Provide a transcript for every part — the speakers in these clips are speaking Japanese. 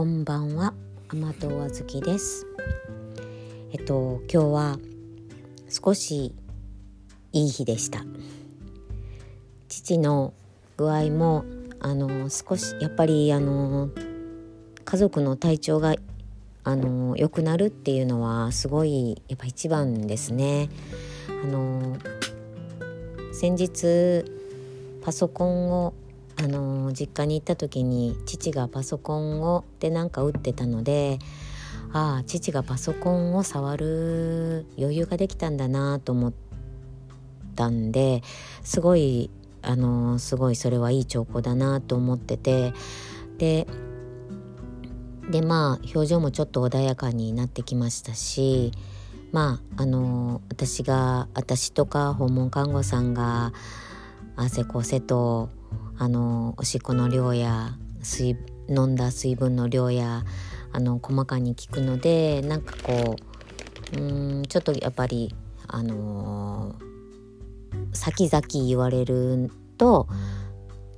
こんばんは。甘党あずきです。えっと今日は少しいい日でした。父の具合もあの少しやっぱりあの家族の体調があの良くなるっていうのはすごいやっぱ一番ですね。あの先日パソコンをあの実家に行った時に父がパソコンをでなんか打ってたのでああ父がパソコンを触る余裕ができたんだなと思ったんですごいあのすごいそれはいい兆候だなと思っててででまあ表情もちょっと穏やかになってきましたしまああの私が私とか訪問看護さんが汗こせとあのおしっこの量や水飲んだ水分の量やあの細かに効くのでなんかこううんちょっとやっぱりあのー、先々言われると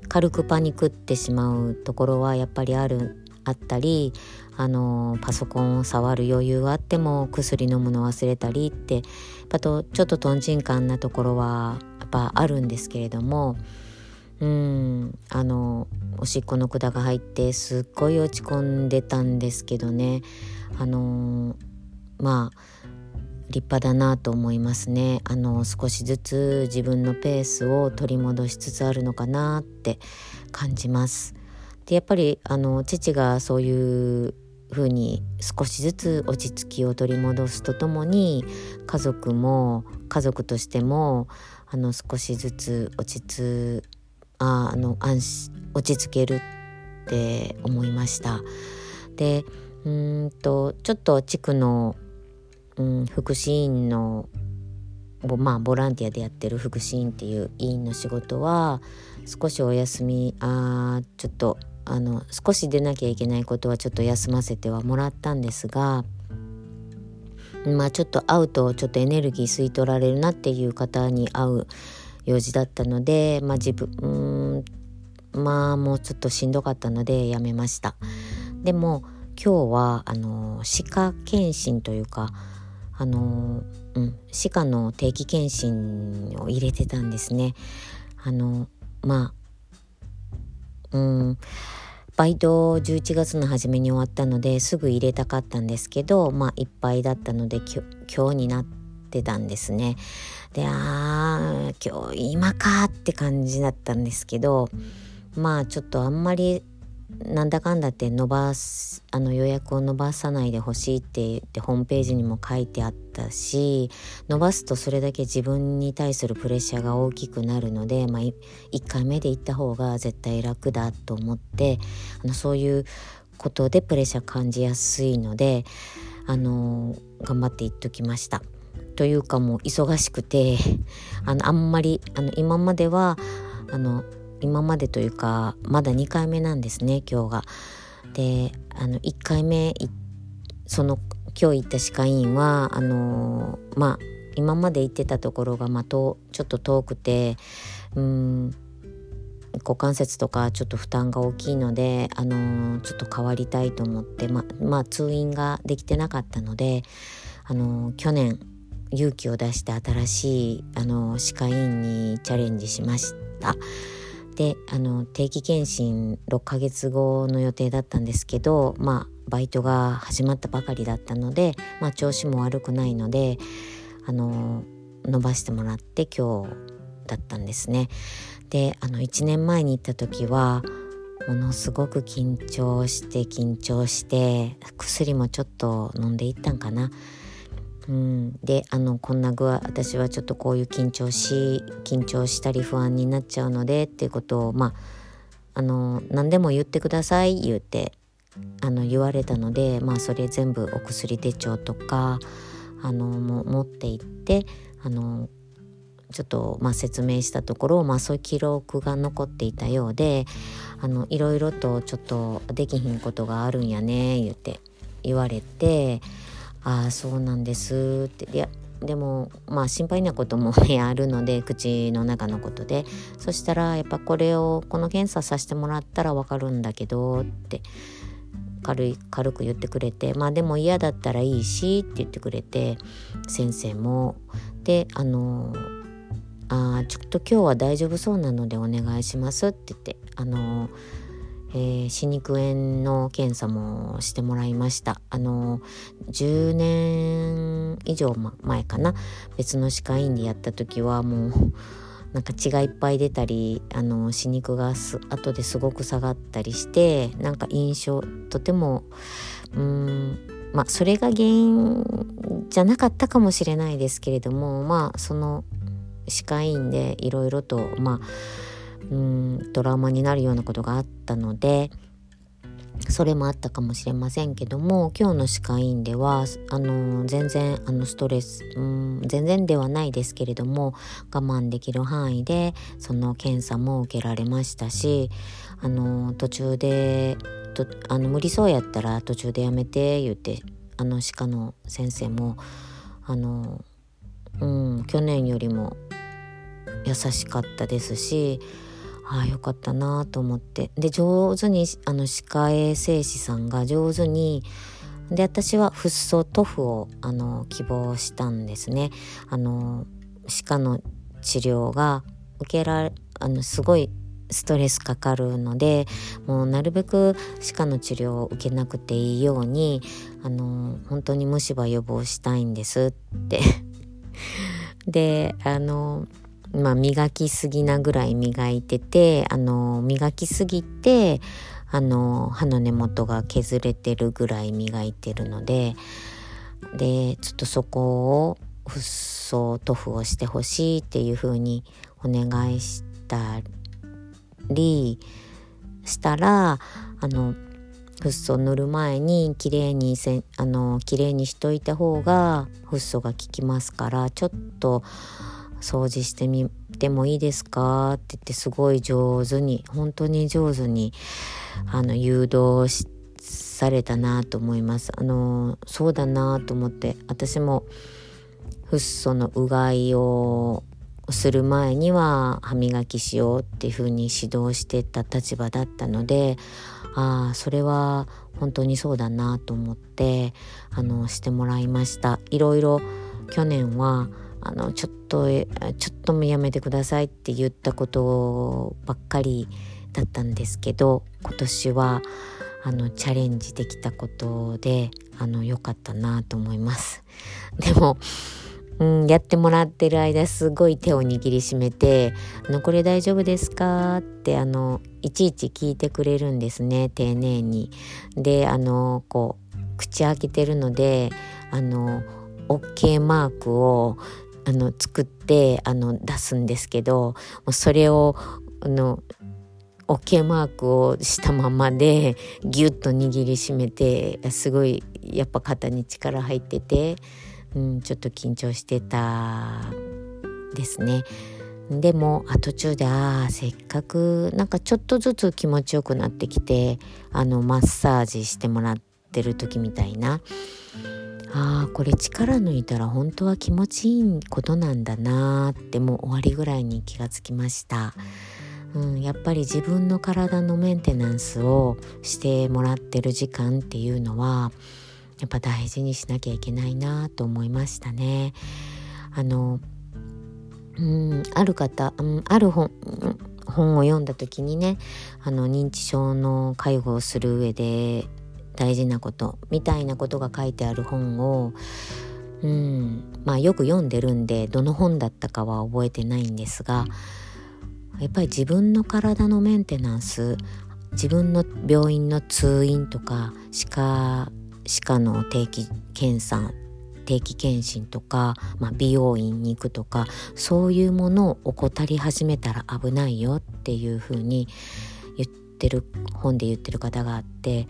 軽くパニクってしまうところはやっぱりあるあったりあのパソコンを触る余裕があっても薬飲むの忘れたりってやっぱとちょっととんちんかんなところはやっぱあるんですけれどもうん。あのおしっこの管が入ってすっごい落ち込んでたんですけどね。あのまあ立派だなと思いますね。あの少しずつ自分のペースを取り戻しつつあるのかなって感じます。でやっぱりあの父がそういう風に少しずつ落ち着きを取り戻すとともに家族も家族としてもあの少しずつ落ち着あの安心落ち着けるって思いました。でうんとちょっと地区の、うん、福祉院のまあボランティアでやってる福祉院っていう委員の仕事は少しお休みあちょっとあの少し出なきゃいけないことはちょっと休ませてはもらったんですがまあちょっと会うとちょっとエネルギー吸い取られるなっていう方に会う用事だったので、まあ、自分まあもうちょっとしんどかったのでやめましたでも今日はあの歯科検診というかあの、うん、歯科の定期検診を入れてたんですねあのまあうんバイト11月の初めに終わったのですぐ入れたかったんですけどまあいっぱいだったので今日になってたんですね。でああ今日今かって感じだったんですけどまあちょっとあんまりなんだかんだって伸ばすあの予約を伸ばさないでほしいって言ってホームページにも書いてあったし伸ばすとそれだけ自分に対するプレッシャーが大きくなるので、まあ、1回目で行った方が絶対楽だと思ってあのそういうことでプレッシャー感じやすいのであの頑張って行っときました。というかもう忙しくてあのあんまりあの今まではあの今までというかまだ2回目なんですね今日が。であの1回目その今日行った歯科医院はあのまあ今まで行ってたところが、まあ、とちょっと遠くてうん股関節とかちょっと負担が大きいので、あのちょっと変わりたいと思ってままあ通院ができてなかったので、あの去年勇気を出して新しいあの歯科医院にチャレンジしましたであの定期検診6ヶ月後の予定だったんですけどまあバイトが始まったばかりだったので、まあ、調子も悪くないのであの伸ばしてもらって今日だったんですね。であの1年前に行った時はものすごく緊張して緊張して薬もちょっと飲んでいったんかな。うん、であのこんな具合私はちょっとこういう緊張し緊張したり不安になっちゃうのでっていうことをまああの何でも言ってください言うてあの言われたのでまあそれ全部お薬手帳とかあのも持って行ってあのちょっとまあ説明したところ、まあ、そういう記録が残っていたようであのいろいろとちょっとできひんことがあるんやね言って言われて。ああそうなんです。っていやでもまあ心配なこともねあるので 口の中のことで。そしたらやっぱこれをこの検査させてもらったら分かるんだけどって軽い軽く言ってくれて。まあでも嫌だったらいいしって言ってくれて先生も。であのあちょっと今日は大丈夫そうなのでお願いしますって言ってあのえー、歯肉炎の検査もしてもらいました。あの10年以上前かな。別の歯科医院でやった時はもうなんか血がいっぱい出たりあの歯肉がす後ですごく下がったりしてなんか印象とてもうんまあそれが原因じゃなかったかもしれないですけれどもまあその歯科医院でいろいろとまあうんトラウマになるようなことがあったのでそれもあったかもしれませんけども今日の歯科医院ではあの全然あのストレスうん全然ではないですけれども我慢できる範囲でその検査も受けられましたしあの途中でとあの無理そうやったら途中でやめて言ってあの歯科の先生もあの、うん、去年よりも優しかったですしああよかったなと思って。で上手にあの歯科衛生士さんが上手にで私はフッ素塗布をあの希望したんですね。あの歯科の治療が受けられあのすごいストレスかかるのでもうなるべく歯科の治療を受けなくていいようにあの本当に虫歯予防したいんですって。であのまあ、磨きすぎなぐらい磨いててあの磨きすぎてあの歯の根元が削れてるぐらい磨いてるのででちょっとそこをフッ素塗布をしてほしいっていう風にお願いしたりしたらあのフッ素塗る前に綺麗にせあの綺麗にしといた方がフッ素が効きますからちょっと掃除してみてもいいですか?」って言ってすごい上手に本当に上手にあの誘導されたなと思います。あのそうだなと思って私もフッ素のうがいをする前には歯磨きしようっていうふうに指導してた立場だったのでああそれは本当にそうだなと思ってあのしてもらいましたいろいろ去年はあのちょっとちょっともやめてくださいって言ったことばっかりだったんですけど今年はあのチャレンジできたことであの良かったなと思いますでも、うん、やってもらってる間すごい手を握りしめて「あのこれ大丈夫ですか?」ってあのいちいち聞いてくれるんですね丁寧に。であのこう口開けてるのであの OK マークをあの作ってあの出すんですけどそれをあの OK マークをしたままでギュッと握りしめてすごいやっぱ肩に力入ってて、うん、ちょっと緊張してたですね。でも途中でああせっかくなんかちょっとずつ気持ちよくなってきてあのマッサージしてもらってる時みたいなあーこれ力抜いたら本当は気持ちいいことなんだなーってもう終わりぐらいに気がつきました。うん、やっぱり自分の体のメンテナンスをしてもらってる時間っていうのはやっぱ大事にしなきゃいけないなと思いましたね。あのうんある方、うん、ある本本を読んだ時にねあの認知症の介護をする上で大事なことみたいなことが書いてある本をうんまあよく読んでるんでどの本だったかは覚えてないんですがやっぱり自分の体のメンテナンス自分の病院の通院とか歯科歯科の定期検査定期検診とか、まあ、美容院に行くとかそういうものを怠り始めたら危ないよっていうふうに言ってる本で言ってる方があって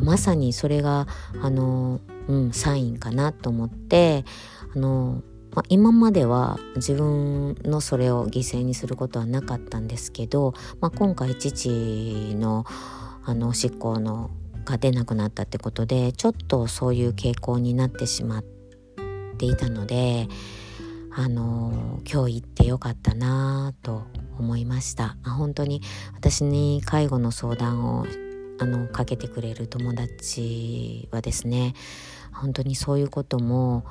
まさにそれがあの、うん、サインかなと思ってあの、まあ、今までは自分のそれを犠牲にすることはなかったんですけど、まあ、今回父のあのおしっこのが出なくなったってことでちょっとそういう傾向になってしまっていたのであの今日行ってよかったなと思いました。本当に私に介護の相談をあのかけてくれる友達はですね本当にそういうことも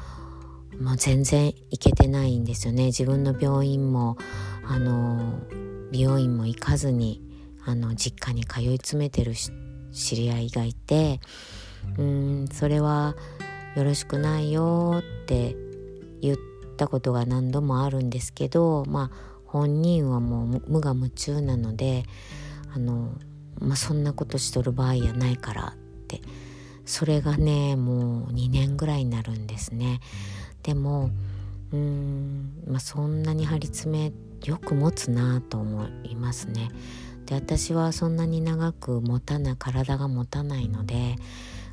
もう全然行けてないんですよね。自分の病院もあの美容院も行かずにあの実家に通い詰めてる知り合いがいてうんそれはよろしくないよって言ったことが何度もあるんですけどまあ本人はもう無我夢中なのであの、まあ、そんなことしとる場合やないからってそれがねもう2年ぐらいになるんですね。でもうーん、まあ、そんなに張り詰めよく持つなと思いますね。で私はそんなに長く持たない体が持たないので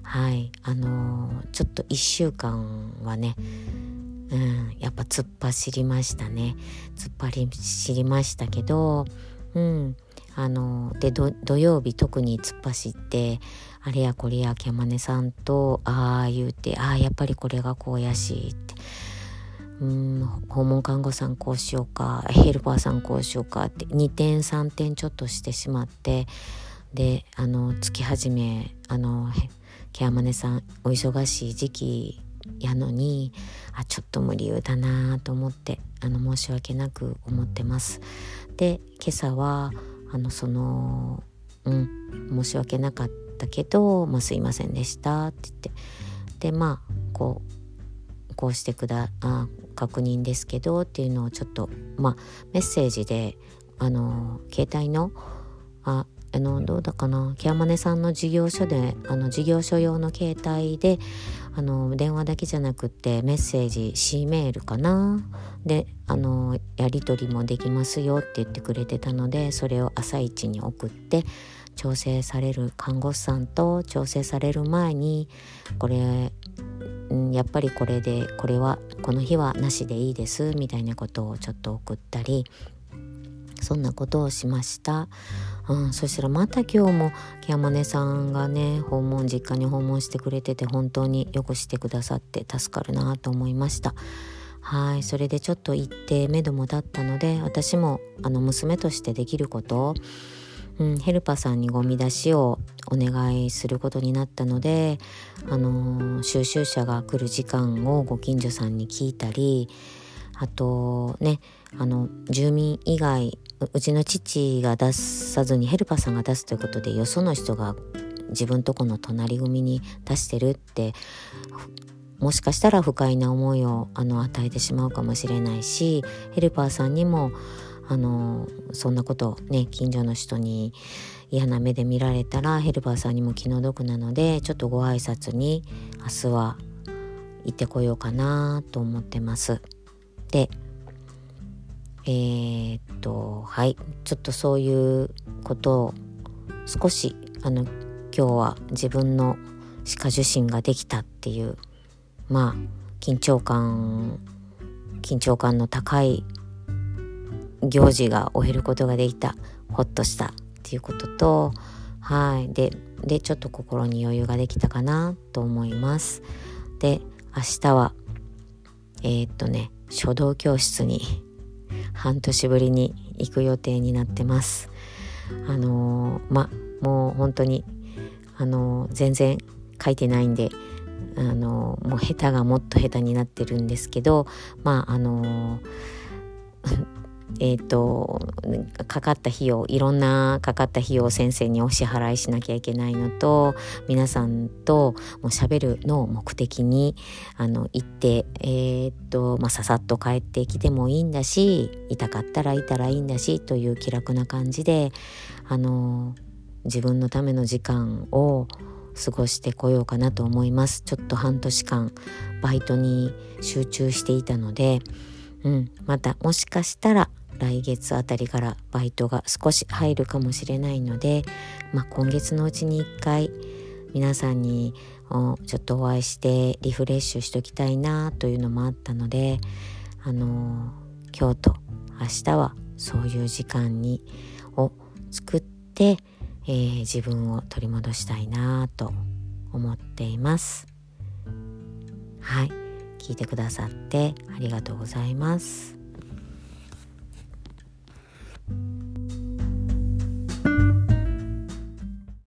はいあのー、ちょっと1週間はねうんやっぱ突っ走りましたね突っ張り走りましたけどうんあので土曜日特に突っ走ってあれやこれやキャマネさんとああ言うてああやっぱりこれがこうやしってうん訪問看護さんこうしようかヘルパーさんこうしようかって2点3点ちょっとしてしまってであの月始めあのケアマネさんお忙しい時期やのにあちょっと無理由だなと思ってあの申し訳なく思ってます。で今朝はあのそのうん申し訳なかったけど、まあ、すいませんでしたって言って。でまあこうこうしてくだあ確認ですけどっていうのをちょっとまあメッセージであの携帯のああのどうだかな？ケアマネさんの事業所であの事業所用の携帯であの電話だけじゃなくってメッセージ C メールかな？であのやり取りもできますよって言ってくれてたのでそれを朝一に送って調整される看護師さんと調整される前にこれ、やっぱりこれでこれはこの日はなしでいいですみたいなことをちょっと送ったりそんなことをしました、うん、そしたらまた今日もケアマネさんがね訪問実家に訪問してくれてて本当によくしてくださって助かるなと思いました。はいそれでちょっと行って目処も立ったので私もあの娘としてできることをうん、ヘルパーさんにゴミ出しをお願いすることになったので、あのー、収集車が来る時間をご近所さんに聞いたりあとねあの住民以外うちの父が出さずにヘルパーさんが出すということでよその人が自分とこの隣組に出してるってもしかしたら不快な思いをあの与えてしまうかもしれないしヘルパーさんにもあのそんなことね近所の人に嫌な目で見られたらヘルパーさんにも気の毒なのでちょっとご挨拶に明日は行ってこようかなと思ってます。でえー、っとはい。ちょっとそういうことを少しあの今日は自分の歯科受診ができたっていうまあ緊張感緊張感の高い行事が終えることができたほっとしたっていうこととはい。ででちょっと心に余裕ができたかなと思います。で明日はえー、っとね書道教室に半年ぶりに行く予定になってます。あのー、まもう本当にあのー、全然書いてないんであのもう下手がもっと下手になってるんですけどまああのえーと、かかった費用いろんなかかった費用を先生にお支払いしなきゃいけないのと皆さんともう喋るのを目的にあの行って、えーとまあ、ささっと帰ってきてもいいんだし痛かったらいたらいいんだしという気楽な感じであの自分のための時間を過ごしてこようかなと思います。ちょっと半年間バイトに集中していたので、うん、またもしかしたら来月あたりからバイトが少し入るかもしれないので、まあ、今月のうちに1回皆さんにちょっとお会いしてリフレッシュしときたいなというのもあったので、あのー、今日と明日はそういう時間にを作って、えー、自分を取り戻したいなと思っています。はい聞いてくださってありがとうございます。